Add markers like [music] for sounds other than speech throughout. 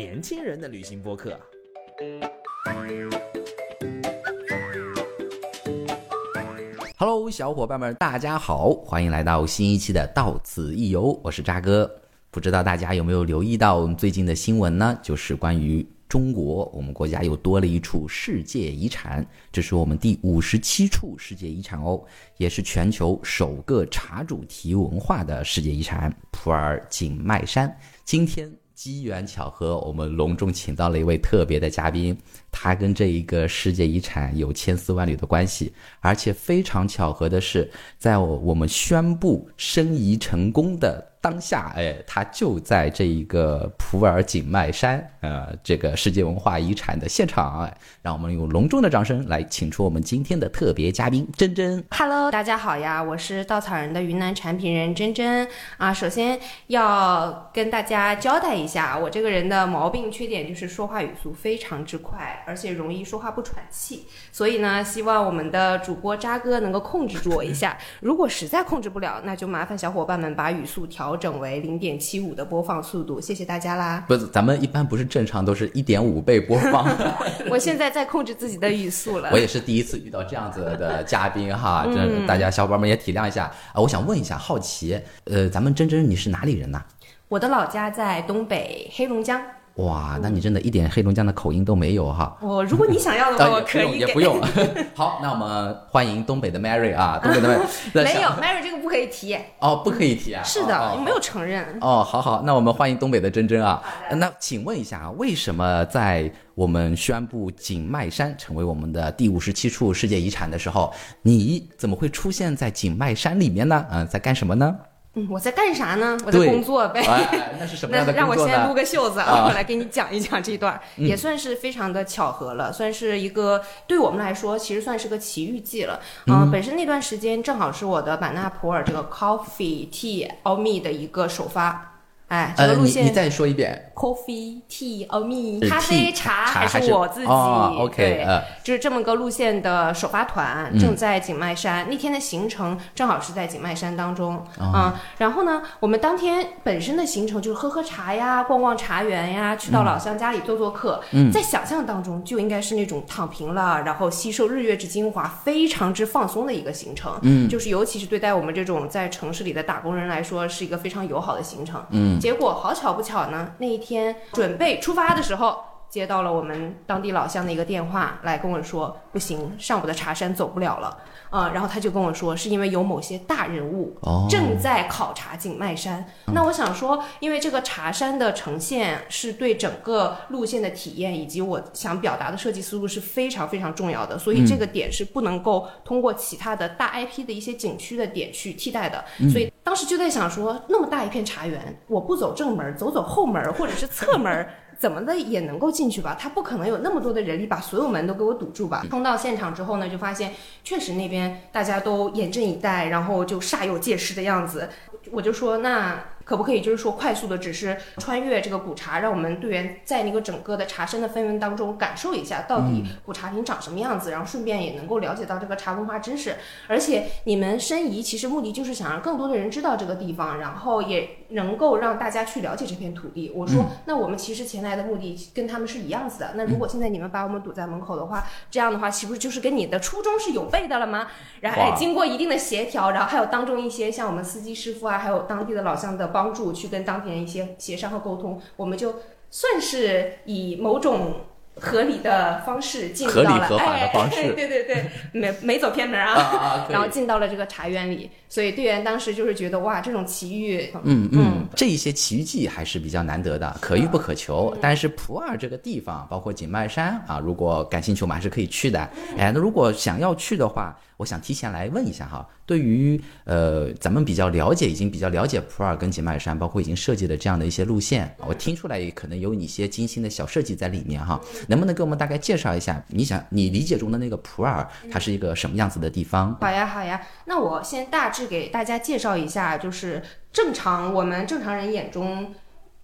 年轻人的旅行播客。Hello，小伙伴们，大家好，欢迎来到新一期的《到此一游》，我是渣哥。不知道大家有没有留意到我们最近的新闻呢？就是关于中国，我们国家又多了一处世界遗产，这是我们第五十七处世界遗产哦，也是全球首个茶主题文化的世界遗产——普洱景迈山。今天机缘巧合，我们隆重请到了一位特别的嘉宾，他跟这一个世界遗产有千丝万缕的关系，而且非常巧合的是，在我我们宣布申遗成功的。当下，哎，他就在这一个普洱景迈山，呃，这个世界文化遗产的现场，让我们用隆重的掌声来请出我们今天的特别嘉宾珍珍。Hello，大家好呀，我是稻草人的云南产品人珍珍啊。首先要跟大家交代一下，我这个人的毛病缺点就是说话语速非常之快，而且容易说话不喘气。所以呢，希望我们的主播渣哥能够控制住我一下。如果实在控制不了，那就麻烦小伙伴们把语速调。调整为零点七五的播放速度，谢谢大家啦。不是，咱们一般不是正常都是一点五倍播放。[laughs] 我现在在控制自己的语速了。我也是第一次遇到这样子的嘉宾哈，[laughs] 这大家小伙伴们也体谅一下啊。我想问一下，好奇，呃，咱们珍珍你是哪里人呢？我的老家在东北黑龙江。哇，那你真的一点黑龙江的口音都没有哈！我如果你想要的话，我可以也不用。[laughs] 好，那我们欢迎东北的 Mary 啊，[laughs] 东北的 Mary。没有 Mary 这个不可以提。哦，不可以提啊。是的，我没有承认。哦，好好，那我们欢迎东北的珍珍啊。那请问一下，为什么在我们宣布景迈山成为我们的第五十七处世界遗产的时候，你怎么会出现在景迈山里面呢？嗯，在干什么呢？嗯，我在干啥呢？我在工作呗。那是什么 [laughs] 样的工作呢？让我先撸个袖子啊，[laughs] 我来给你讲一讲这一段，也算是非常的巧合了，算是一个对我们来说，其实算是个奇遇记了。嗯，本身那段时间正好是我的版纳普洱这个 Coffee Tea All Me 的一个首发。哎，这个路线你再说一遍，coffee tea or me，咖啡茶还是我自己？OK，对就是这么个路线的首发团正在景迈山。那天的行程正好是在景迈山当中啊。然后呢，我们当天本身的行程就是喝喝茶呀，逛逛茶园呀，去到老乡家里做做客。在想象当中就应该是那种躺平了，然后吸收日月之精华，非常之放松的一个行程。嗯，就是尤其是对待我们这种在城市里的打工人来说，是一个非常友好的行程。嗯。结果好巧不巧呢，那一天准备出发的时候，接到了我们当地老乡的一个电话，来跟我说不行，上午的茶山走不了了。啊，然后他就跟我说，是因为有某些大人物正在考察景迈山。那我想说，因为这个茶山的呈现是对整个路线的体验以及我想表达的设计思路是非常非常重要的，所以这个点是不能够通过其他的大 IP 的一些景区的点去替代的。所以当时就在想说，那么大一片茶园，我不走正门，走走后门或者是侧门。[laughs] 怎么的也能够进去吧？他不可能有那么多的人力把所有门都给我堵住吧？冲到现场之后呢，就发现确实那边大家都严阵以待，然后就煞有介事的样子。我就说那。可不可以就是说快速的，只是穿越这个古茶，让我们队员在那个整个的茶山的氛围当中感受一下，到底古茶品长什么样子，然后顺便也能够了解到这个茶文化知识。而且你们申遗其实目的就是想让更多的人知道这个地方，然后也能够让大家去了解这片土地。我说，那我们其实前来的目的跟他们是一样子的。那如果现在你们把我们堵在门口的话，这样的话岂不是就是跟你的初衷是有悖的了吗？然后经过一定的协调，然后还有当中一些像我们司机师傅啊，还有当地的老乡的帮。帮助去跟当地人一些协商和沟通，我们就算是以某种合理的方式进入到了，哎，对对对，没没走偏门啊，然后进到了这个茶园里。所以队员当时就是觉得哇，这种奇遇，嗯嗯，这一些奇遇记还是比较难得的，可遇不可求。但是普洱这个地方，包括景迈山啊，如果感兴趣，我们还是可以去的。哎，那如果想要去的话，我想提前来问一下哈，对于呃咱们比较了解，已经比较了解普洱跟景迈山，包括已经设计的这样的一些路线，我听出来可能有你一些精心的小设计在里面哈，能不能给我们大概介绍一下？你想你理解中的那个普洱，它是一个什么样子的地方？好呀好呀，那我先大致。给大家介绍一下，就是正常我们正常人眼中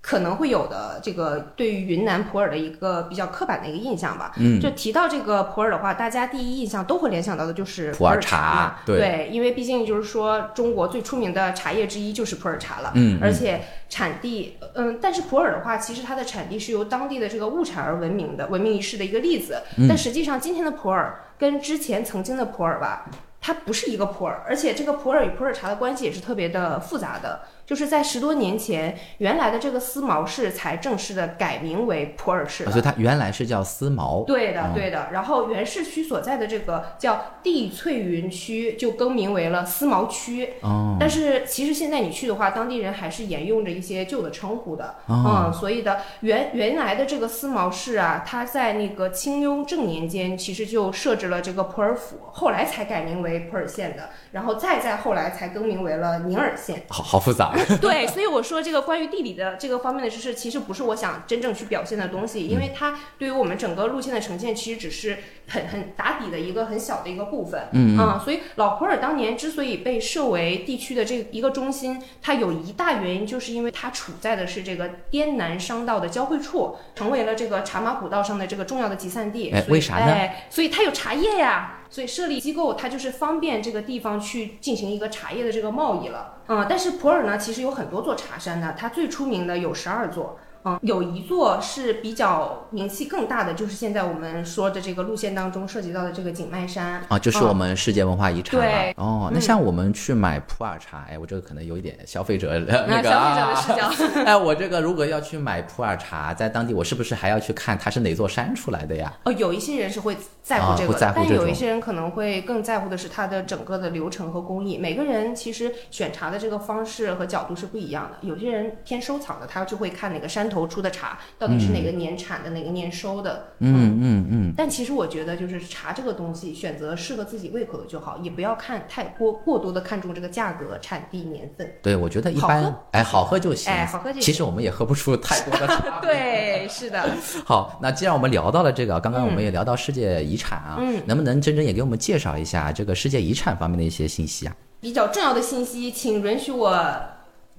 可能会有的这个对于云南普洱的一个比较刻板的一个印象吧。嗯，就提到这个普洱的话，大家第一印象都会联想到的就是普洱茶茶对因为毕竟就是说中国最出名的茶叶之一就是普洱茶了。而且产地，嗯，但是普洱的话，其实它的产地是由当地的这个物产而闻名的，闻名于世的一个例子。嗯但实际上，今天的普洱跟之前曾经的普洱吧。它不是一个普洱，而且这个普洱与普洱茶的关系也是特别的复杂的。就是在十多年前，原来的这个思茅市才正式的改名为普洱市了。啊所以它原来是叫思茅。对的哦，对的。然后原市区所在的这个叫地翠云区就更名为了思茅区。哦，但是其实现在你去的话，当地人还是沿用着一些旧的称呼的。哦嗯，所以的原原来的这个思茅市啊，它在那个清雍正年间其实就设置了这个普洱府，后来才改名为普洱县的，然后再再后来才更名为了宁洱县。好好复杂。[laughs] 对，所以我说这个关于地理的这个方面的知识，其实不是我想真正去表现的东西，因为它对于我们整个路线的呈现，其实只是很很打底的一个很小的一个部分。嗯啊、所以老普洱当年之所以被设为地区的这一个中心，它有一大原因就是因为它处在的是这个滇南商道的交汇处，成为了这个茶马古道上的这个重要的集散地。哎为啥呢哎，所以它有茶叶呀。所以设立机构，它就是方便这个地方去进行一个茶叶的这个贸易了。嗯，但是普洱呢，其实有很多座茶山的，它最出名的有十二座。嗯，有一座是比较名气更大的，就是现在我们说的这个路线当中涉及到的这个景迈山。啊，就是我们世界文化遗产了。对哦，那像我们去买普洱茶，哎，我这个可能有一点消费者的那个消费者的视角啊。[laughs] 哎，我这个如果要去买普洱茶，在当地我是不是还要去看它是哪座山出来的呀？哦，有一些人是会在乎这个，但有一些人可能会更在乎的是它的整个的流程和工艺。每个人其实选茶的这个方式和角度是不一样的。有些人偏收藏的，他就会看哪个山头出的茶到底是哪个年产的，哪个年收的。嗯嗯嗯，但其实我觉得，就是茶这个东西，选择适合自己胃口的就好，也不要看太过过多的看重这个价格、产地、年份。对，我觉得一般，哎，好喝就行。哎好喝就行其实我们也喝不出太多的茶。[laughs] 对，是的。[laughs] 好，那既然我们聊到了这个，刚刚我们也聊到世界遗产啊，嗯能不能真正也给我们介绍一下这个世界遗产方面的一些信息啊？比较重要的信息，请允许我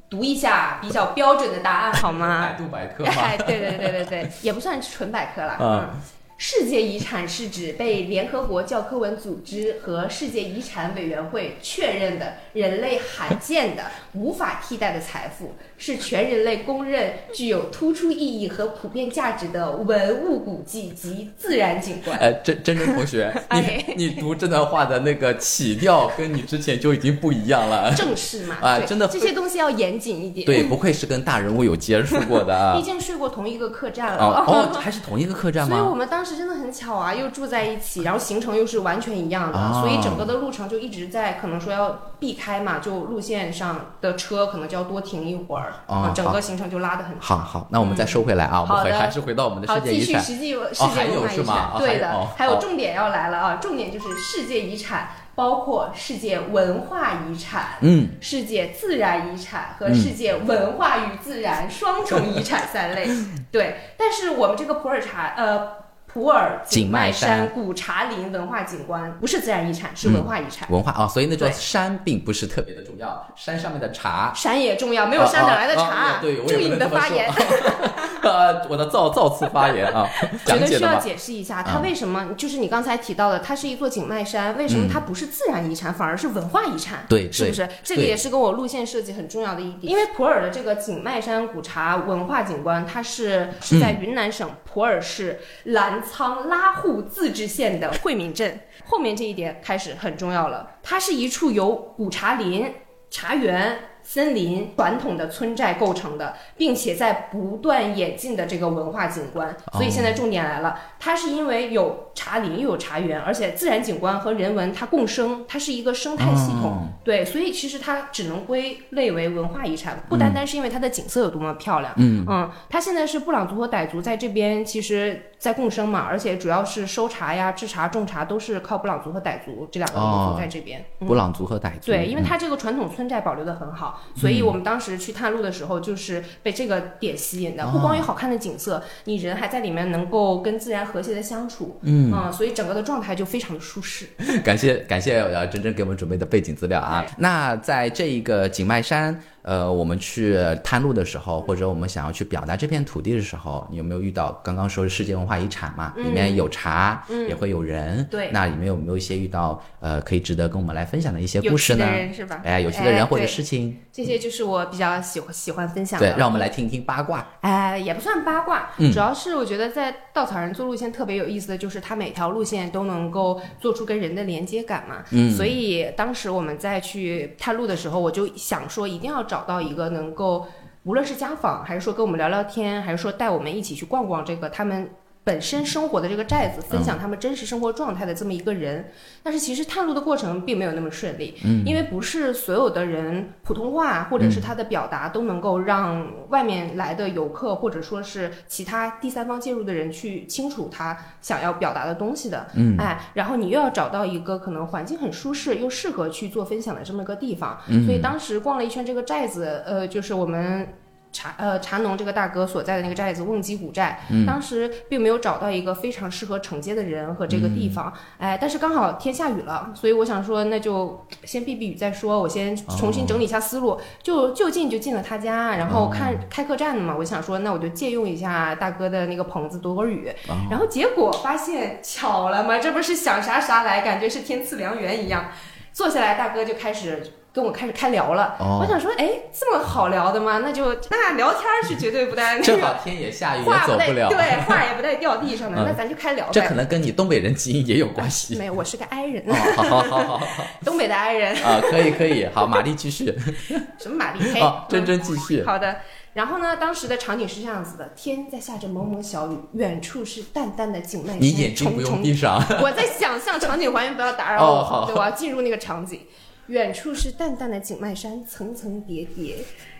读一下比较标准的答案好吗？百度百科哎，对对对对对，也不算纯百科了。嗯嗯，世界遗产是指被联合国教科文组织和世界遗产委员会确认的人类罕见的、无法替代的财富，是全人类公认具有突出意义和普遍价值的文物古迹及自然景观。哎，真真真同学，[laughs] 哎你你读这段话的那个起调跟你之前就已经不一样了。正式嘛，[laughs] 对啊真的这些东西要严谨一点。对，不愧是跟大人物有接触过的啊 [laughs] 毕。竟睡过同一个客栈了。哦哦，还是同一个客栈吗所以我？们当时真的很巧啊，又住在一起，然后行程又是完全一样的，哦所以整个的路程就一直在可能说要避开嘛，就路线上的车可能就要多停一会儿，整个行程就拉得很长。好好，那我们再收回来啊，我们还是回到我们的好，世界遗产。继续实际世界文化遗产，对的还有哦，还有重点要来了啊，重点就是世界遗产包括世界文化遗产。嗯，世界自然遗产和世界文化与自然双重遗产三类。[laughs] 对，但是我们这个普洱茶，呃，普洱景迈山山古茶林文化景观不是自然遗产，是文化遗产。文化啊，所以那座山并不是特别的重要，山上面的茶。山也重要，没有山哪来的茶？啊对，我注意你的发言。说。呃，我的造造次发言啊，觉得需要解释一下，它嗯为什么就是你刚才提到的，它是一座景迈山，为什么它不是自然遗产，反而是文化遗产？对对是不是？这个也是跟我路线设计很重要的一点。因为普洱的这个景迈山古茶文化景观，它是是在云南省普洱市澜沧拉祜自治县的惠民镇。后面这一点开始很重要了，它是一处由古茶林、茶园。森林传统的村寨构成的，并且在不断演进的这个文化景观，所以现在重点来了，它是因为有茶林又有茶园，而且自然景观和人文它共生，它是一个生态系统，哦对，所以其实它只能归类为文化遗产，不单单是因为它的景色有多么漂亮，嗯它现在是布朗族和傣族在这边其实在共生嘛，而且主要是收茶呀、制茶、种茶都是靠布朗族和傣族这两个民哦族在这边，嗯布朗族和傣族。对，因为嗯它这个传统村寨保留的很好，所以我们当时去探路的时候，就是被这个点吸引的。不光有好看的景色，你人还在里面能够跟自然和谐的相处，嗯所以整个的状态就非常的舒适。[laughs] 感谢感谢呃真真给我们准备的背景资料啊。那在这一个景迈山呃，我们去探路的时候，或者我们想要去表达这片土地的时候，你有没有遇到刚刚说是世界文化遗产嘛？里面有茶，也会有人，嗯对那里面有没有一些遇到呃可以值得跟我们来分享的一些故事呢趣的？人是吧？哎，有趣的人或者事情，这些就是我比较喜欢喜欢分享的。，对让我们来听一听八卦。哎，也不算八卦，嗯主要是我觉得在稻草人做路线特别有意思的就是，它每条路线都能够做出跟人的连接感嘛。嗯所以当时我们在去探路的时候，我就想说，一定要找找到一个能够，无论是家访，还是说跟我们聊聊天，还是说带我们一起去逛逛这个他们。本身生活的这个寨子，分享他们真实生活状态的这么一个人，但是其实探路的过程并没有那么顺利，嗯，因为不是所有的人普通话或者是他的表达都能够让外面来的游客或者说是其他第三方介入的人去清楚他想要表达的东西的，嗯，哎，然后你又要找到一个可能环境很舒适又适合去做分享的这么一个地方，嗯。所以当时逛了一圈这个寨子，呃，就是我们。茶呃茶农这个大哥所在的那个寨子瓮基古寨，当时并没有找到一个非常适合承接的人和这个地方，哎，但是刚好天下雨了，所以我想说那就先避避雨再说，我先重新整理一下思路，就就近就进了他家，然后看、开客栈的嘛，我想说那我就借用一下大哥的那个棚子躲会儿雨，然后结果发现巧了嘛，这不是想啥啥来，感觉是天赐良缘一样，坐下来大哥就开始。跟我开始开聊了，哦我想说，哎，这么好聊的吗？那就那聊天儿是绝对不带那个正好天也下雨，也话不带走不了。对，[laughs] 话也不带掉地上的，嗯那咱就开聊呗。这可能跟你东北人基因也有关系。没有，我是个 i 人，哦，好好好好好 [laughs] 东北的 i 人，啊，可以可以，好，玛丽继续。什么玛丽黑。好，真嗯真继续。好的。然后呢，当时的场景是这样子的：天在下着蒙蒙小雨，远处是淡淡的景迈山，你眼睛不用重重闭上。[laughs] 我在想象场景还原，不要打扰我，哦好对，我要进入那个场景。远处是淡淡的景迈山，层层叠叠，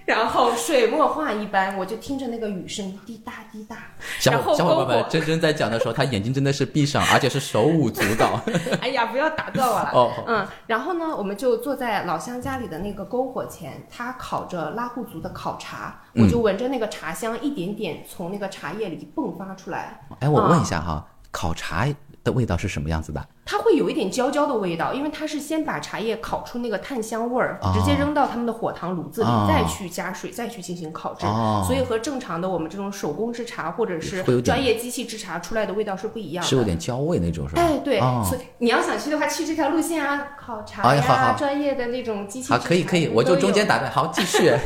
[laughs] 然后水墨画一般，我就听着那个雨声滴答滴答，小然后伙小伙伴们真真在讲的时候，他眼睛真的是闭上，而且是手舞足蹈。[laughs] 哎呀，不要打断我了。哦，嗯，然后呢，我们就坐在老乡家里的那个篝火前，他烤着拉祜族的烤茶，嗯。我就闻着那个茶香一点点从那个茶叶里迸发出来，哎，我啊问一下哈，烤茶的味道是什么样子的？它会有一点焦焦的味道，因为它是先把茶叶烤出那个炭香味儿，哦直接扔到他们的火塘炉子里，哦再去加水，再去进行烤制，哦所以和正常的我们这种手工制茶或者是专业机器制茶出来的味道是不一样的。是有点焦味那种，是吧？哎，对，哦所以你要想去的话，去这条路线啊，烤茶呀，哎好好专业的那种机器好，制可以可以，茶我就中间打断，好，继续。[laughs]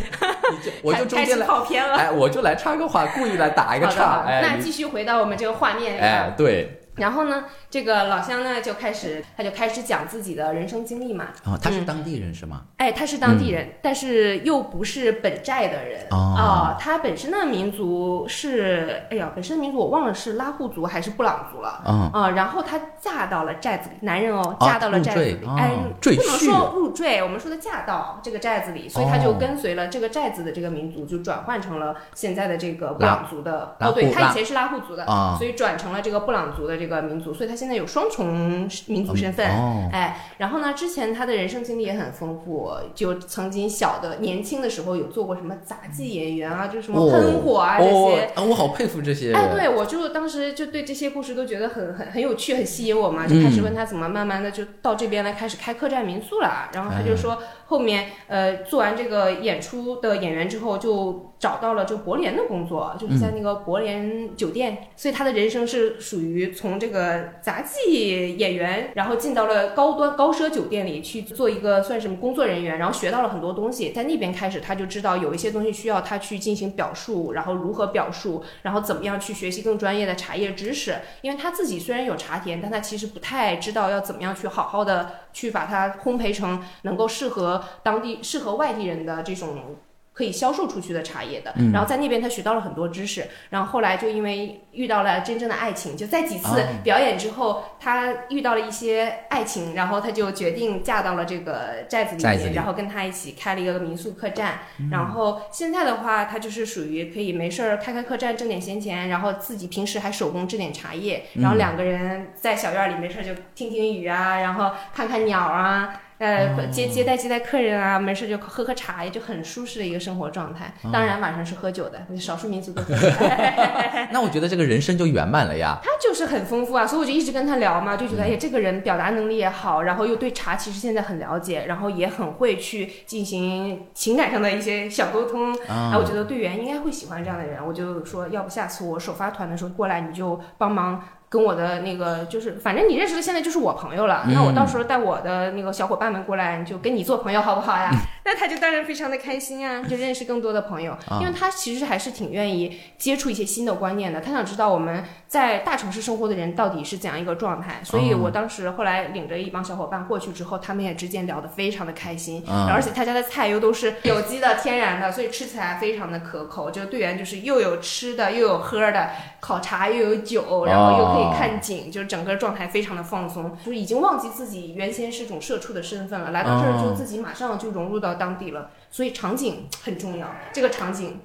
你就我就中间来，跑偏了。哎，我就来插个话，故意来打一个岔，那继续回到我们这个画面。哎，对，然后呢，这个老乡呢就开始，他就开始讲自己的人生经历嘛。哦，他是嗯当地人是吗？哎，他是当地人，但是又不是本寨的人哦啊、他本身的民族是，哎呀，本身的民族我忘了是拉祜族还是布朗族了。嗯，啊、然后他嫁到了寨子里，男人哦，哦嫁到了寨子里，哎，赘不能说入赘，我们说的嫁到这个寨子里，所以他就哦跟随了这个寨子的这个民族，就转换成了现在的这个布朗族的。哦，对他以前是拉祜族的，啊所以转成了这个布朗族的这个民族，所以他现在有双重民族身份。哦，哎，然后呢，之前他的人生经历也很丰富，就曾经小的年轻的时候有做过什么杂技演员啊，就是什么喷火啊、这些。哦，啊我好佩服这些哎，对，我就当时就对这些故事都觉得很很很有趣，很吸引我嘛，就开始问他怎么慢慢的就到这边来开始开客栈民宿了。然后他就说，后面呃做完这个演出的演员之后，就找到了就柏联的工作，就是在那个柏联酒店。所以他的人生是属于从这个杂技演员，然后进到了高端高奢酒店里去做一个算什么工作人员，然后学到了很多东西。在那边开始，他就知道有一些东西需要他去进行表述，然后如何表述，然后怎么样去学习更专业的茶叶知识。因为他自己虽然有茶田，但他其实不太知道要怎么样去好好的去把它烘焙成能够适合当地、适合外地人的这种。可以销售出去的茶叶的，然后在那边他学到了很多知识，然后后来就因为遇到了真正的爱情，就在几次哦表演之后，他遇到了一些爱情，然后他就决定嫁到了这个寨子里面，然后跟他一起开了一个民宿客栈，然后现在的话，他就是属于可以没事儿开开客栈挣点闲钱，然后自己平时还手工制点茶叶，然后两个人在小院里没事儿就听听雨啊，然后看看鸟啊。呃，接接待接待客人啊，没事就喝喝茶，也就很舒适的一个生活状态。当然晚上是喝酒的，少数民族都喝酒。[laughs] 那我觉得这个人生就圆满了呀。[laughs] 他就是很丰富啊，所以我就一直跟他聊嘛，就觉得哎，这个人表达能力也好，然后又对茶其实现在很了解，然后也很会去进行情感上的一些小沟通。啊，我觉得队员应该会喜欢这样的人，我就说，要不下次我首发团的时候过来，你就帮忙。跟我的那个就是，反正你认识的现在就是我朋友了。那我到时候带我的那个小伙伴们过来，就跟你做朋友，好不好呀？那他就当然非常的开心啊，就认识更多的朋友。因为他其实还是挺愿意接触一些新的观念的。他想知道我们在大城市生活的人到底是怎样一个状态。所以我当时后来领着一帮小伙伴过去之后，他们也之间聊得非常的开心。而且他家的菜又都是有机的、天然的，所以吃起来非常的可口。就队员就是又有吃的，又有喝的，烤茶又有酒，然后又可以。看景，就是整个状态非常的放松，就是已经忘记自己原先是种社畜的身份了，来到这儿就自己马上就融入到当地了，所以场景很重要。这个场景，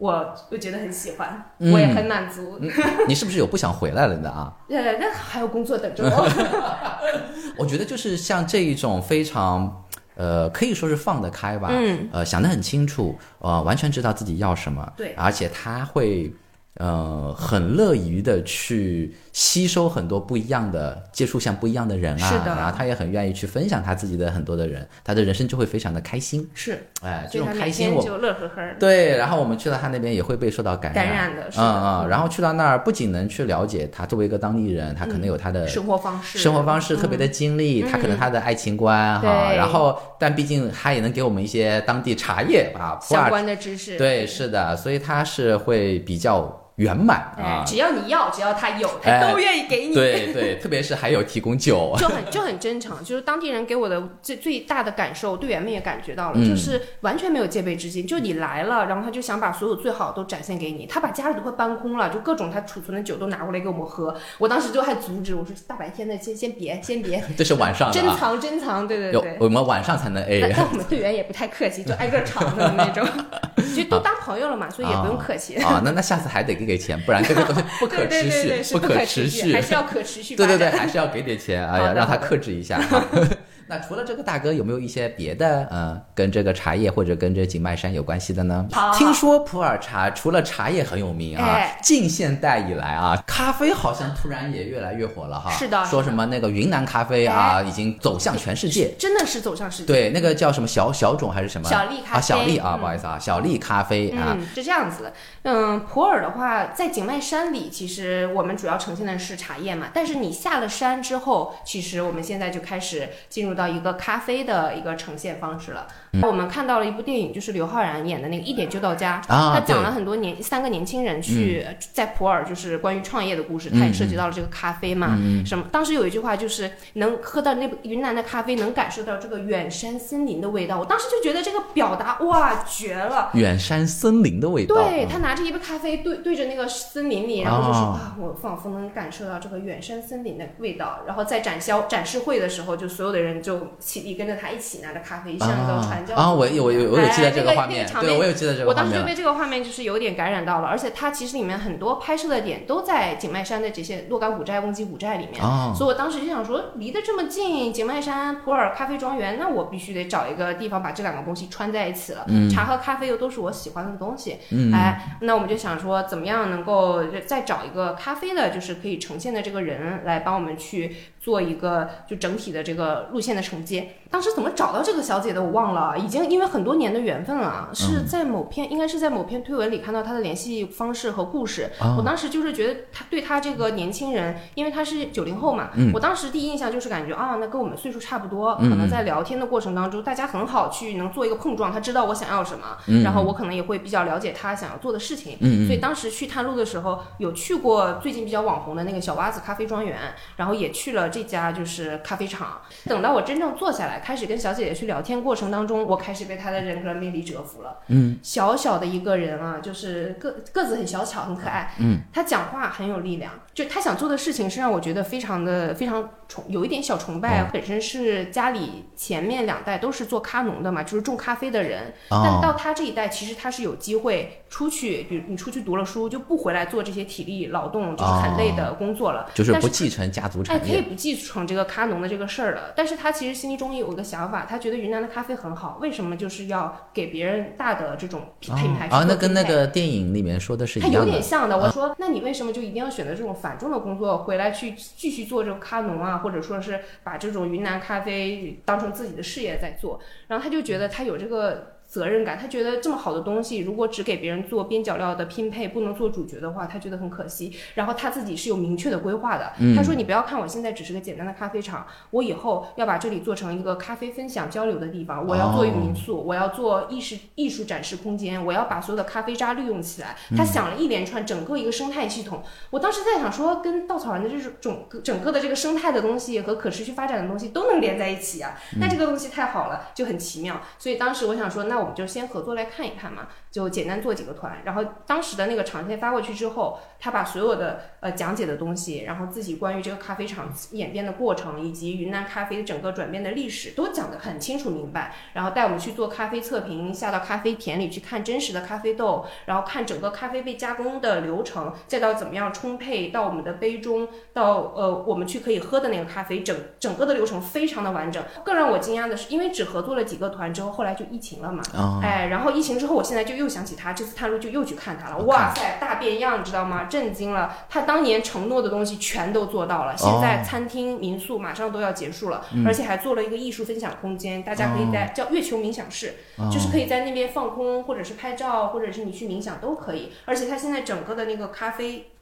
我我觉得很喜欢，我也很满足。你是不是有不想回来了的啊？呃，[laughs] 那还有工作等着我。[laughs] 我觉得就是像这一种非常，呃，可以说是放得开吧，嗯，呃，想得很清楚，呃，完全知道自己要什么，对，而且他会。呃，很乐于的去吸收很多不一样的，接触像不一样的人啊，然后他也很愿意去分享他自己的很多的人，他的人生就会非常的开心。是，哎，这种开心我就乐呵呵。对，然后我们去到他那边也会被受到感染。感染的，嗯嗯，然后去到那儿不仅能去了解他作为一个当地人，他可能有他的生活方式，生活方式特别的经历，他可能他的爱情观哈，然后但毕竟他也能给我们一些当地茶叶啊相关的知识。对，是的，所以他是会比较。圆满啊！只要你要，只要他有，他都愿意给你。对对，[laughs] 特别是还有提供酒，[laughs] 就很就很真诚。就是当地人给我的最最大的感受，队员们也感觉到了，就是完全没有戒备之心。就你来了，然后他就想把所有最好都展现给你。他把家里都快搬空了，就各种他储存的酒都拿过来给我们喝。我当时就还阻止我说：“大白天的，先先别，先别。[laughs] ”这是晚上珍藏珍藏，对对对。我们晚上才能 A。但我们队员也不太客气，就挨个尝的那种，就都当朋友了嘛，所以也不用客气。啊，那那下次还得给给钱，不然这个。不可持续，不可持续，还是要可持续。对对对，还是要给点钱，哎呀，让他克制一下。那除了这个大哥，有没有一些别的，嗯，跟这个茶叶或者跟这景迈山有关系的呢？听说普洱茶除了茶叶很有名啊，近现代以来啊，咖啡好像突然也越来越火了哈。是的，说什么那个云南咖啡啊，已经走向全世界，真的是走向世界。对，那个叫什么小小种还是什么？小粒咖啡啊，小粒啊，不好意思啊，小粒咖啡啊，是这样子的。嗯，普洱的话，在景迈山里，其实我们主要呈现的是茶叶嘛。但是你下了山之后，其实我们现在就开始进入到一个咖啡的一个呈现方式了。我们看到了一部电影，就是刘昊然演的那个《一点就到家》，他讲了很多年三个年轻人去在普洱，就是关于创业的故事。他也涉及到了这个咖啡嘛，什么？当时有一句话就是能喝到那云南的咖啡，能感受到这个远山森林的味道。我当时就觉得这个表达哇绝了，远山森林的味道。对他拿着一杯咖啡对对着那个森林里，然后就说啊，我仿佛能感受到这个远山森林的味道。然后在展销展示会的时候，就所有的人就起立跟着他一起拿着咖啡，像一个传。啊，我有我有我有记得这个画面，对，我有记得这个画面。我当时就被这个画面就是有点感染到了，而且它其实里面很多拍摄的点都在景迈山的这些若干古寨、翁基古寨里面，所以我当时就想说，离得这么近，景迈山、普洱咖啡庄园，那我必须得找一个地方把这两个东西穿在一起了。茶和咖啡又都是我喜欢的东西，哎，那我们就想说，怎么样能够再找一个咖啡的，就是可以呈现的这个人来帮我们去。做一个就整体的这个路线的承接，当时怎么找到这个小姐的我忘了，已经因为很多年的缘分了，是在某篇应该是在某篇推文里看到她的联系方式和故事。我当时就是觉得她对她这个年轻人，因为她是九零后嘛，我当时第一印象就是感觉啊，那跟我们岁数差不多，可能在聊天的过程当中，大家很好去能做一个碰撞，她知道我想要什么，然后我可能也会比较了解她想要做的事情，所以当时去探路的时候，有去过最近比较网红的那个小洼子咖啡庄园，然后也去了。这家就是咖啡厂。等到我真正坐下来，开始跟小姐姐去聊天过程当中，我开始被她的人格魅力折服了。嗯，小小的一个人啊，就是个个子很小巧，很可爱。嗯，她讲话很有力量，就她想做的事情是让我觉得非常的非常崇，有一点小崇拜。本身是家里前面两代都是做咖农的嘛，就是种咖啡的人。但到她这一代，其实她是有机会出去，比如你出去读了书，就不回来做这些体力劳动，就是很累的工作了。就是不继承家族产业。哎，可以不。继承这个咖农的这个事儿了，但是他他其实心里中有一个想法，他觉得云南的咖啡很好，为什么就是要给别人大的这种品牌去啊，那跟那个电影里面说的是一样的点像的。我说，那你为什么就一定要选择这种繁重的工作，回来去继续做这种咖农啊，或者说是把这种云南咖啡当成自己的事业在做？然后他就觉得他有这个。责任感，他觉得这么好的东西，如果只给别人做边角料的拼配，不能做主角的话，他觉得很可惜。然后他自己是有明确的规划的。他说：“你不要看我现在只是个简单的咖啡厂，我以后要把这里做成一个咖啡分享交流的地方。我要做一个民宿，我要做艺术艺术展示空间，我要把所有的咖啡渣利用起来。”他想了一连串整个一个生态系统。我当时在想说，跟稻草人的这种整整个的这个生态的东西和可持续发展的东西都能连在一起啊，那这个东西太好了，就很奇妙。所以当时我想说，那我们就先合作来看一看嘛，就简单做几个团。然后当时的那个长线发过去之后，他把所有的呃讲解的东西，然后自己关于这个咖啡厂演变的过程，以及云南咖啡整个转变的历史都讲得很清楚明白。然后带我们去做咖啡测评，下到咖啡田里去看真实的咖啡豆，然后看整个咖啡被加工的流程，再到怎么样冲配到我们的杯中，到呃我们去可以喝的那个咖啡，整整个的流程非常的完整。更让我惊讶的是，因为只合作了几个团之后，后来就疫情了嘛，啊哎，然后疫情之后，我现在就又想起他，这次探路就又去看他了。哇塞，大变样，你知道吗？震惊了！他当年承诺的东西全都做到了。现在餐厅、民宿马上都要结束了，而且还做了一个艺术分享空间，大家可以在叫月球冥想室，就是可以在那边放空，或者是拍照，或者是你去冥想都可以。而且他现在整个的那个咖啡。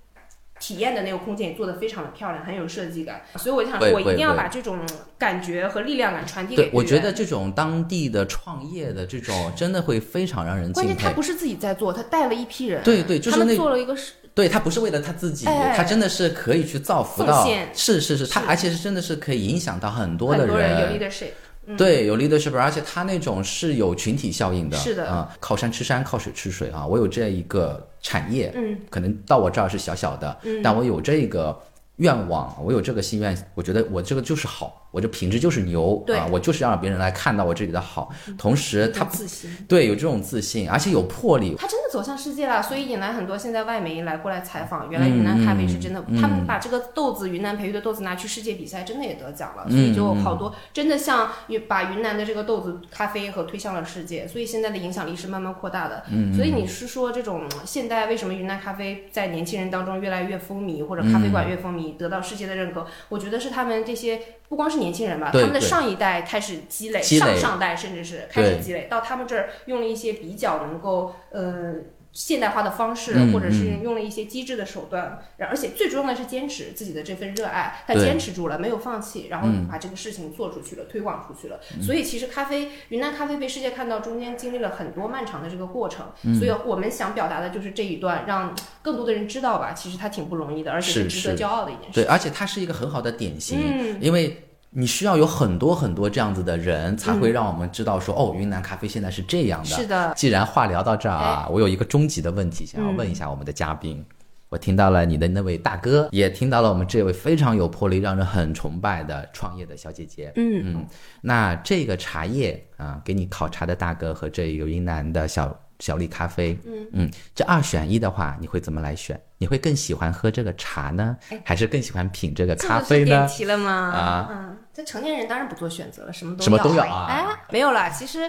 体验的那个空间也做得非常的漂亮，很有设计感，所以我就想说，我一定要把这种感觉和力量感传递给对，我觉得这种当地的创业的这种，真的会非常让人敬佩。关键他不是自己在做，他带了一批人，对对就是他们那做了一个是对他不是为了他自己，哎他真的是可以去造福到。奉献，是是是，他而且是真的是可以影响到很多的很多人有 leadership，对，有 leadership，而且他那种是有群体效应的。是的啊、靠山吃山，靠水吃水啊！我有这一个产业，嗯，可能到我这儿是小小的，嗯但我有这个愿望，我有这个心愿，我觉得我这个就是好，我这品质就是牛啊！我就是要让别人来看到我这里的好，同时他有自信。对有这种自信，而且有魄力。他真的走向世界了，所以引来很多现在外媒来过来采访。原来云南咖啡是真的，他们把这个豆子云南培育的豆子拿去世界比赛，真的也得奖了。所以就好多真的像把云南的这个豆子咖啡和推向了世界，所以现在的影响力是慢慢扩大的。所以你是说这种现代为什么云南咖啡在年轻人当中越来越风靡，或者咖啡馆越风靡，得到世界的认可？我觉得是他们这些不光是年轻人吧，他们的上一代开始积累，积累上上代甚至是开始积累，到他们这儿用了一些比较能够呃。现代化的方式，嗯或者是用了一些机智的手段，然而且最重要的是坚持自己的这份热爱，他坚持住了，没有放弃，然后嗯把这个事情做出去了，推广出去了。所以其实咖啡，云南咖啡被世界看到，中间经历了很多漫长的这个过程。嗯所以我们想表达的就是这一段，让更多的人知道吧，其实它挺不容易的，而且是值得骄傲的一件事。对，而且它是一个很好的典型，嗯因为你需要有很多很多这样子的人，才会让我们知道说，哦，云南咖啡现在是这样的。是的，既然话聊到这儿啊，我有一个终极的问题想要问一下我们的嘉宾。我听到了你的那位大哥，也听到了我们这位非常有魄力、让人很崇拜的创业的小姐姐。嗯嗯，那这个茶叶啊，给你考察的大哥和这个云南的小小粒咖啡，嗯。嗯这二选一的话，你会怎么来选？你会更喜欢喝这个茶呢，还是更喜欢品这个咖啡呢？题了吗？啊。嗯，这成年人当然不做选择了，什么都什么都要要啊。哎，没有啦，其实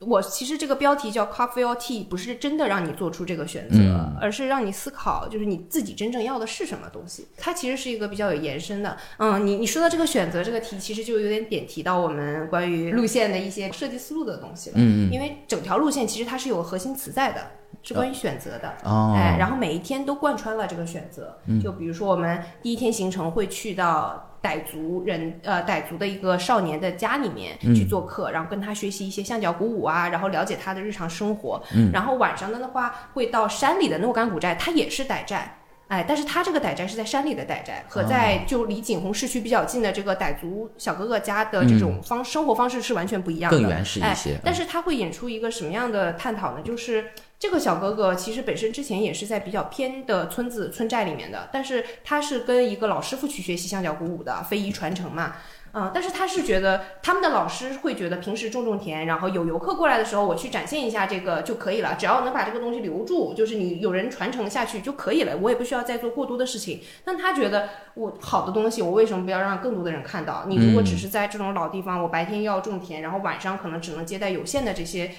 我其实这个标题叫 coffee or tea，不是真的让你做出这个选择，嗯而是让你思考，就是你自己真正要的是什么东西。它其实是一个比较有延伸的。嗯，你你说到这个选择这个题，其实就有点点提到我们关于路线的一些设计思路的东西了。嗯因为整条路线其实它是有核心词在的。是关于选择的，哦哎，然后每一天都贯穿了这个选择。就比如说，我们第一天行程会去到傣族人，呃，傣族的一个少年的家里面去做客，然后跟他学习一些象脚鼓舞啊，然后了解他的日常生活。嗯然后晚上的的话，会到山里的诺干古寨，它也是傣寨。哎，但是他这个傣寨是在山里的傣寨，和在就离景洪市区比较近的这个傣族小哥哥家的这种方、生活方式是完全不一样的，更原始一些哎。但是他会引出一个什么样的探讨呢？就是这个小哥哥其实本身之前也是在比较偏的村子村寨里面的，但是他是跟一个老师傅去学习象脚鼓舞的，非遗传承嘛。嗯，但是他是觉得他们的老师会觉得平时种种田，然后有游客过来的时候，我去展现一下这个就可以了，只要能把这个东西留住，就是你有人传承下去就可以了，我也不需要再做过多的事情。但他觉得我好的东西，我为什么不要让更多的人看到？你如果只是在这种老地方，我白天要种田，然后晚上可能只能接待有限的这些。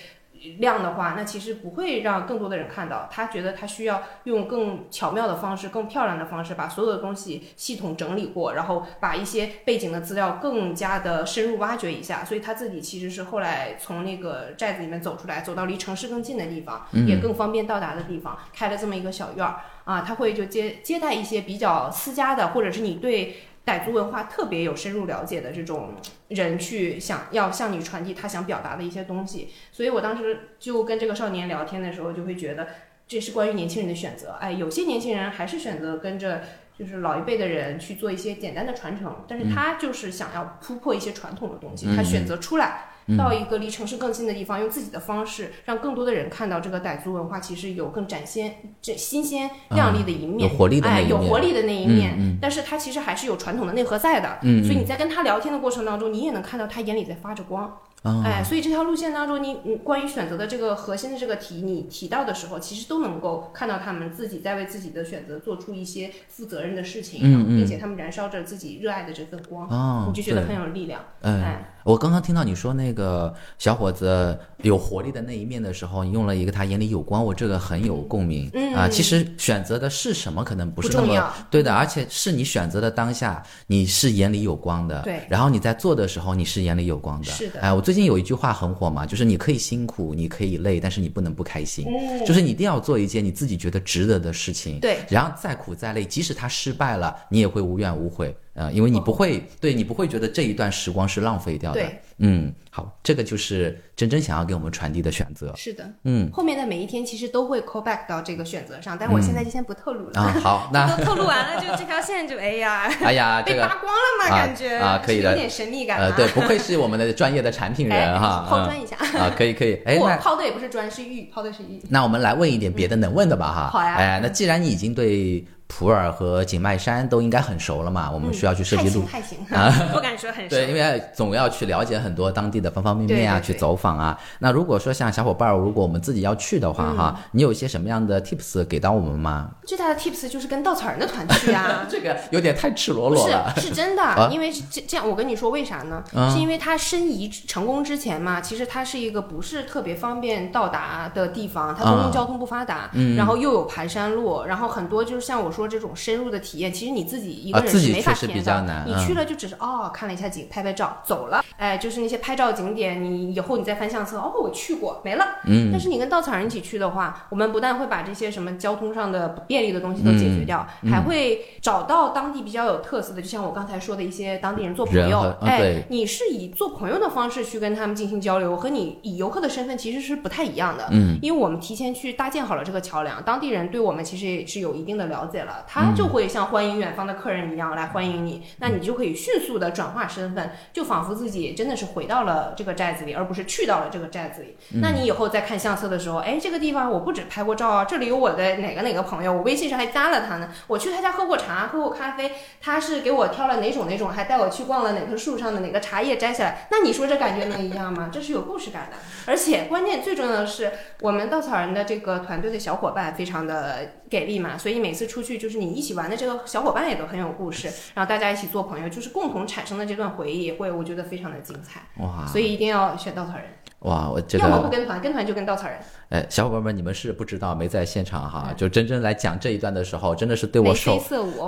量的话，那其实不会让更多的人看到。他觉得他需要用更巧妙的方式、更漂亮的方式，把所有的东西系统整理过，然后把一些背景的资料更加的深入挖掘一下。所以他自己其实是后来从那个寨子里面走出来，走到离城市更近的地方，也更方便到达的地方，开了这么一个小院儿啊。他会就接接待一些比较私家的，或者是你对。傣族文化特别有深入了解的这种人去想要向你传递他想表达的一些东西，所以我当时就跟这个少年聊天的时候，就会觉得这是关于年轻人的选择。哎，有些年轻人还是选择跟着就是老一辈的人去做一些简单的传承，但是他就是想要突破一些传统的东西，他选择出来。到一个离城市更近的地方，用自己的方式让更多的人看到这个傣族文化，其实有更展现、这新鲜、亮丽的一面，有活力的那一面。哎，有活力的那一面，但是它其实还是有传统的内核在的。嗯，所以你在跟他聊天的过程当中，你也能看到他眼里在发着光。哎，所以这条路线当中，你你关于选择的这个核心的这个题，你提到的时候，其实都能够看到他们自己在为自己的选择做出一些负责任的事情，嗯并且他们燃烧着自己热爱的这份光，你就觉得很有力量。哎，我刚刚听到你说那个小伙子有活力的那一面的时候，你用了一个他眼里有光，我这个很有共鸣。嗯啊，其实选择的是什么可能不是那么对的，而且是你选择的当下，你是眼里有光的。对，然后你在做的时候，你是眼里有光的。是的。哎，我最近有一句话很。火嘛，就是你可以辛苦，你可以累，但是你不能不开心。就是你一定要做一件你自己觉得值得的事情。对，然后再苦再累，即使他失败了，你也会无怨无悔。呃，因为你不会，对你不会觉得这一段时光是浪费掉的。对，嗯，好，这个就是真真想要给我们传递的选择。是的，嗯，后面的每一天其实都会 call back 到这个选择上，但我现在就先不透露了。啊，好，[laughs] 那都透露完了，就这条线就 [laughs] 哎呀，哎呀，被扒光了嘛，感觉啊，可以的，有点神秘感。呃，对，不愧是我们的专业的产品人哈，[laughs] 抛砖一下啊，可以可以，哎，我抛的也不是砖，是玉，抛的是玉。那我们来问一点别的能问的吧哈。好呀。哎，那既然你已经对。普洱和景迈山都应该很熟了嘛，我们需要去设计路还行，啊，[laughs] 不敢说很熟。对，因为总要去了解很多当地的方方面面啊，去走访啊。那如果说像小伙伴儿，如果我们自己要去的话哈，你有一些什么样的 tips 给到我们吗？最大的 tips 就是跟稻草人的团去啊，[laughs] 这个有点太赤裸裸了。是是真的，因为这这样，我跟你说为啥呢？是因为它申遗成功之前嘛，其实它是一个不是特别方便到达的地方，它公共交通不发达，然后又有盘山路，然后很多就是像我说这种深入的。体验其实你自己一个人是没法体验的，你去了就只是哦看了一下景，拍拍照走了，哎，就是那些拍照景点，你以后你再翻相册，哦我去过没了。嗯。但是你跟稻草人一起去的话，我们不但会把这些什么交通上的不便利的东西都解决掉，还会找到当地比较有特色的，就像我刚才说的一些当地人做朋友，哎，你是以做朋友的方式去跟他们进行交流，和你以游客的身份其实是不太一样的。嗯。因为我们提前去搭建好了这个桥梁，当地人对我们其实也是有一定的了解了，他就会。像欢迎远方的客人一样来欢迎你，那你就可以迅速的转化身份，就仿佛自己真的是回到了这个寨子里，而不是去到了这个寨子里。那你以后在看相册的时候，哎，这个地方我不止拍过照啊，这里有我的哪个哪个朋友，我微信上还加了他呢。我去他家喝过茶，喝过咖啡，他是给我挑了哪种哪种，还带我去逛了哪棵树上的哪个茶叶摘下来。那你说这感觉能一样吗？这是有故事感的，[laughs] 而且关键最重要的是，我们稻草人的这个团队的小伙伴非常的给力嘛，所以每次出去就是你一起玩的。这个小伙伴也都很有故事，然后大家一起做朋友，就是共同产生的这段回忆，会我觉得非常的精彩。哇！所以一定要选稻草人。哇，我这个要么不跟团，跟团就跟稻草人。哎，小伙伴们，你们是不知道，没在现场哈。就真真来讲这一段的时候，真的是对我手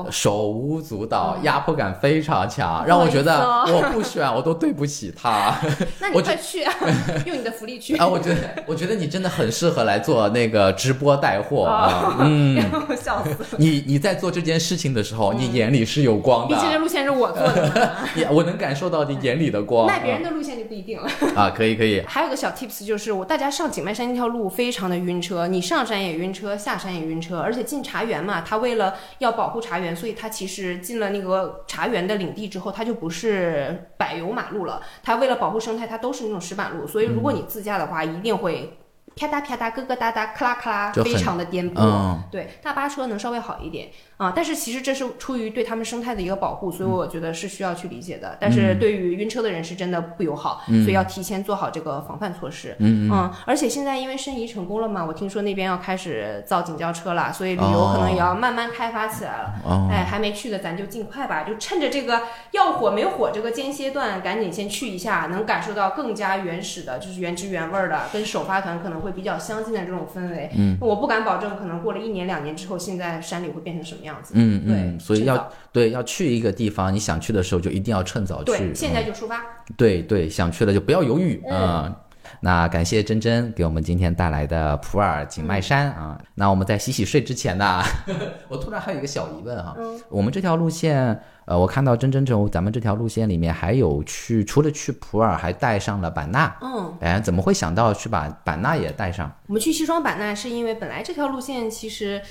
手舞足蹈，压迫感非常强，让我觉得我不选我都对不起他。[laughs] 那你 [laughs] 快去，[laughs] 用你的福利去啊！我觉得，我觉得你真的很适合来做那个直播带货啊。嗯，笑死。你你在做这件事情的时候，你眼里是有光的。毕竟这路线是我做的，我能感受到你眼里的光。卖别人的路线就不一定了啊。可以可以。还有个小 tips 就是，我大家上景迈山那条路。非常的晕车，你上山也晕车，下山也晕车，而且进茶园嘛，他为了要保护茶园，所以他其实进了那个茶园的领地之后，他就不是柏油马路了，他为了保护生态，它都是那种石板路，所以如果你自驾的话，一定会。啪嗒啪嗒、咯咯哒哒、咔啦咔啦，非常的颠簸。嗯对，大巴车能稍微好一点啊，但是其实这是出于对他们生态的一个保护，所以我觉得是需要去理解的。但是对于晕车的人是真的不友好，所以要提前做好这个防范措施。嗯而且现在因为申遗成功了嘛，我听说那边要开始造景交车了，所以旅游可能也要慢慢开发起来了。哦，哎，还没去的咱就尽快吧，就趁着这个要火没火这个间歇段，赶紧先去一下，能感受到更加原始的，就是原汁原味儿的，跟首发团可能会比较相近的这种氛围。嗯，我不敢保证，可能过了一年两年之后，现在山里会变成什么样子。嗯对嗯，所以要对要去一个地方，你想去的时候就一定要趁早去。对，现在嗯就出发。对对，想去了就不要犹豫啊。嗯那感谢珍珍给我们今天带来的普洱景迈山啊。那我们在洗洗睡之前呢，[laughs] 我突然还有一个小疑问哈。我们这条路线，呃，我看到珍珍这咱们这条路线里面还有去，除了去普洱，还带上了版纳。嗯，哎，怎么会想到去把版纳也带上？我们去西双版纳是因为本来这条路线其实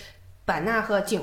版纳和景。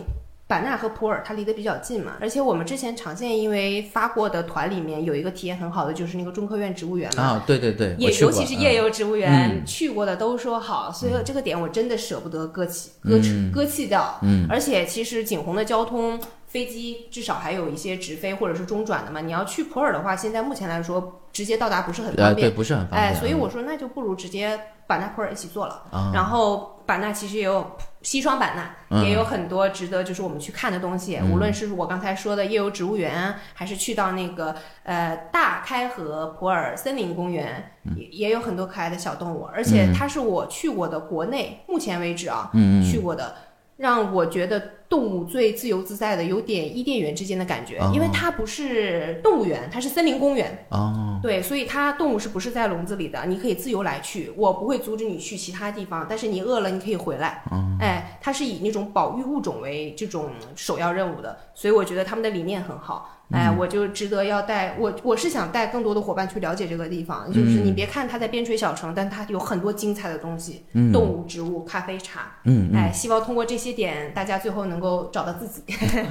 版纳和普洱它离得比较近嘛，而且我们之前长线因为发过的团里面有一个体验很好的，就是那个中科院植物园嘛，啊，对对对，也尤其是夜嗯游植物园，去过的都说好，所以这个点我真的舍不得搁弃、搁搁弃掉。嗯，而且其实景洪的交通，飞机至少还有一些直飞或者是中转的嘛。你要去普洱的话，现在目前来说直接到达不是很呃，方便。对，不是很方便。哎，所以嗯我说那就不如直接版纳普洱一起做了。啊然后版纳其实也有西双版纳，嗯也有很多值得就是我们去看的东西。无论是我刚才说的夜游植物园啊，还是去到那个呃大开河普洱森林公园，嗯也也有很多可爱的小动物。而且它是我去过的国内目前为止啊，嗯去过的。让我觉得动物最自由自在的，有点伊甸园之间的感觉，哦因为它不是动物园，它是森林公园。哦，对，所以它动物是不是在笼子里的？你可以自由来去，我不会阻止你去其他地方，但是你饿了你可以回来。哎，它是以那种保育物种为这种首要任务的，所以我觉得他们的理念很好。哎，我就值得要带我，我是想带更多的伙伴去了解这个地方。就是你别看它在边陲小城，但它有很多精彩的东西，动物、植物、咖啡、茶。嗯哎，希望通过这些点，大家最后能够找到自己。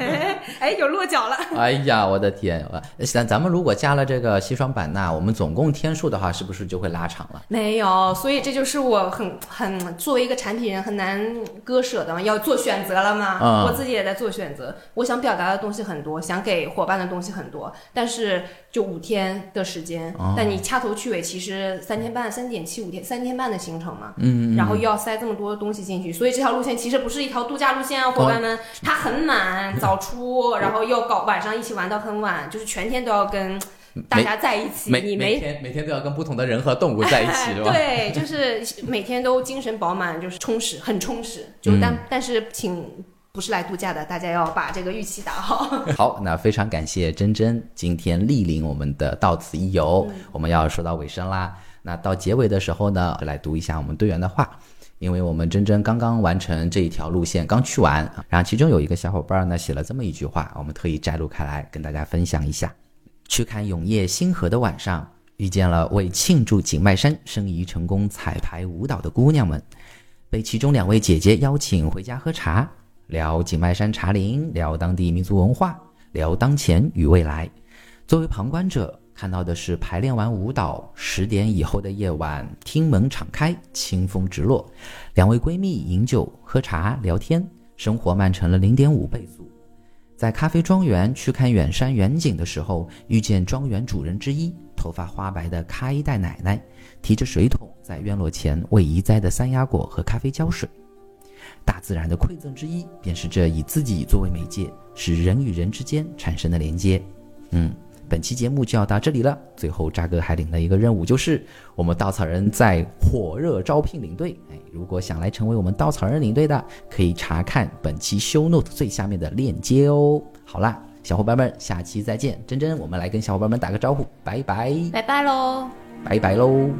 [laughs] 哎，有落脚了。哎呀，我的天！呃咱咱们如果加了这个西双版纳，我们总共天数的话，是不是就会拉长了？没有，所以这就是我很很作为一个产品人很难割舍的嘛，要做选择了嘛。嗯我自己也在做选择，我想表达的东西很多，想给伙伴的东西很多，但是就五天的时间，哦但你掐头去尾其实三天半、三点七五天、三天半的行程嘛，嗯，然后又要塞这么多东西进去，所以这条路线其实不是一条度假路线啊，伙伴们，它很满，早出，然后又搞晚上一起玩到很晚，就是全天都要跟大家在一起，每你没每天每天都要跟不同的人和动物在一起，[laughs] 是吧？对，就是每天都精神饱满，就是充实，很充实。就但、嗯但是，请不是来度假的，大家要把这个预期打好。[laughs] 好，那非常感谢珍珍今天莅临我们的到此一游，我们要说到尾声啦。那到结尾的时候呢，来读一下我们队员的话，因为我们珍珍刚刚完成这一条路线，刚去完，然后其中有一个小伙伴呢写了这么一句话，我们特意摘录开来跟大家分享一下。去看永夜星河的晚上，遇见了为庆祝景迈山申遗成功彩排舞蹈的姑娘们，被其中两位姐姐邀请回家喝茶，聊景迈山茶林，聊当地民族文化，聊当前与未来。作为旁观者，看到的是排练完舞蹈，十点以后的夜晚，厅门敞开，清风直落，两位闺蜜饮酒、喝茶、聊天，生活慢成了零点五倍速。在咖啡庄园去看远山远景的时候，遇见庄园主人之一，头发花白的咖一代奶奶，提着水桶在院落前为移栽的山鸭果和咖啡浇水。大自然的馈赠之一，便是这以自己作为媒介，使人与人之间产生的连接。嗯，本期节目就要到这里了。最后，扎哥还领了一个任务，就是我们稻草人在火热招聘领队。哎，如果想来成为我们稻草人领队的，可以查看本期 show note 最下面的链接哦。好啦，小伙伴们，下期再见。珍珍，我们来跟小伙伴们打个招呼，拜拜，拜拜喽。拜拜喽。